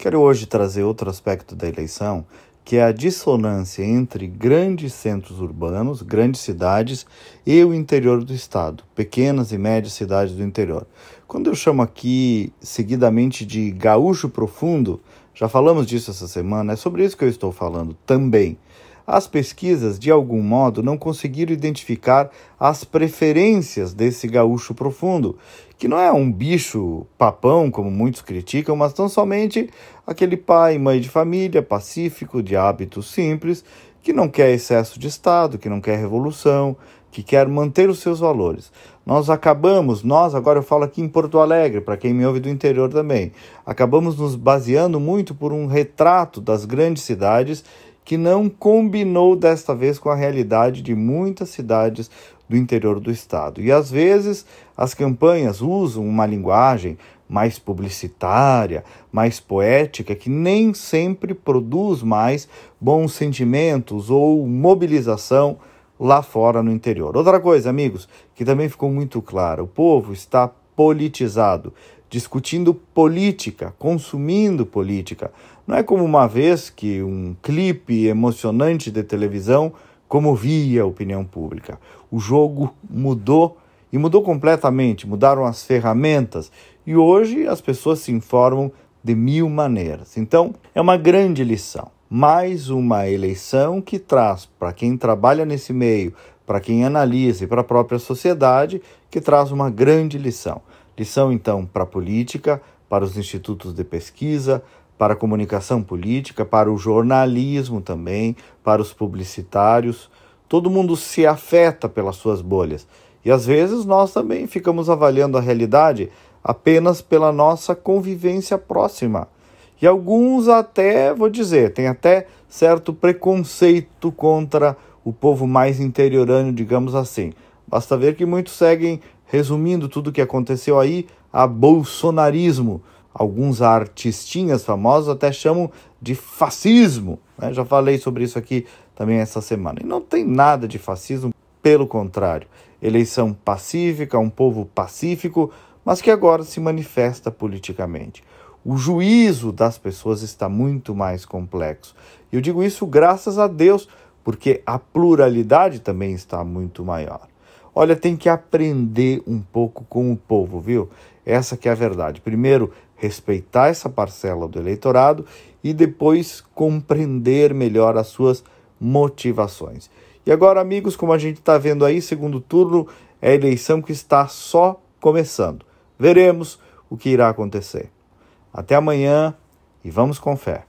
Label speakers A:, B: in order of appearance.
A: Quero hoje trazer outro aspecto da eleição, que é a dissonância entre grandes centros urbanos, grandes cidades e o interior do estado, pequenas e médias cidades do interior. Quando eu chamo aqui seguidamente de gaúcho profundo, já falamos disso essa semana, é sobre isso que eu estou falando também. As pesquisas, de algum modo, não conseguiram identificar as preferências desse gaúcho profundo, que não é um bicho papão, como muitos criticam, mas tão somente aquele pai e mãe de família pacífico, de hábitos simples, que não quer excesso de Estado, que não quer revolução, que quer manter os seus valores. Nós acabamos, nós, agora eu falo aqui em Porto Alegre, para quem me ouve do interior também, acabamos nos baseando muito por um retrato das grandes cidades que não combinou desta vez com a realidade de muitas cidades do interior do estado. E às vezes as campanhas usam uma linguagem mais publicitária, mais poética, que nem sempre produz mais bons sentimentos ou mobilização lá fora no interior. Outra coisa, amigos, que também ficou muito claro: o povo está politizado, discutindo política, consumindo política. Não é como uma vez que um clipe emocionante de televisão comovia a opinião pública. O jogo mudou e mudou completamente, mudaram as ferramentas e hoje as pessoas se informam de mil maneiras. Então, é uma grande lição. Mais uma eleição que traz para quem trabalha nesse meio, para quem analisa e para a própria sociedade, que traz uma grande lição. Lição, então, para a política, para os institutos de pesquisa, para a comunicação política, para o jornalismo também, para os publicitários. Todo mundo se afeta pelas suas bolhas. E às vezes nós também ficamos avaliando a realidade apenas pela nossa convivência próxima. E alguns até, vou dizer, têm até certo preconceito contra o povo mais interiorano, digamos assim. Basta ver que muitos seguem, resumindo tudo o que aconteceu aí, a bolsonarismo, alguns artistinhas famosos até chamam de fascismo. Né? Já falei sobre isso aqui também essa semana. E não tem nada de fascismo, pelo contrário. Eleição pacífica, um povo pacífico, mas que agora se manifesta politicamente. O juízo das pessoas está muito mais complexo. Eu digo isso graças a Deus, porque a pluralidade também está muito maior. Olha, tem que aprender um pouco com o povo, viu? Essa que é a verdade. Primeiro, respeitar essa parcela do eleitorado e depois compreender melhor as suas motivações. E agora, amigos, como a gente está vendo aí, segundo turno é a eleição que está só começando. Veremos o que irá acontecer. Até amanhã e vamos com fé.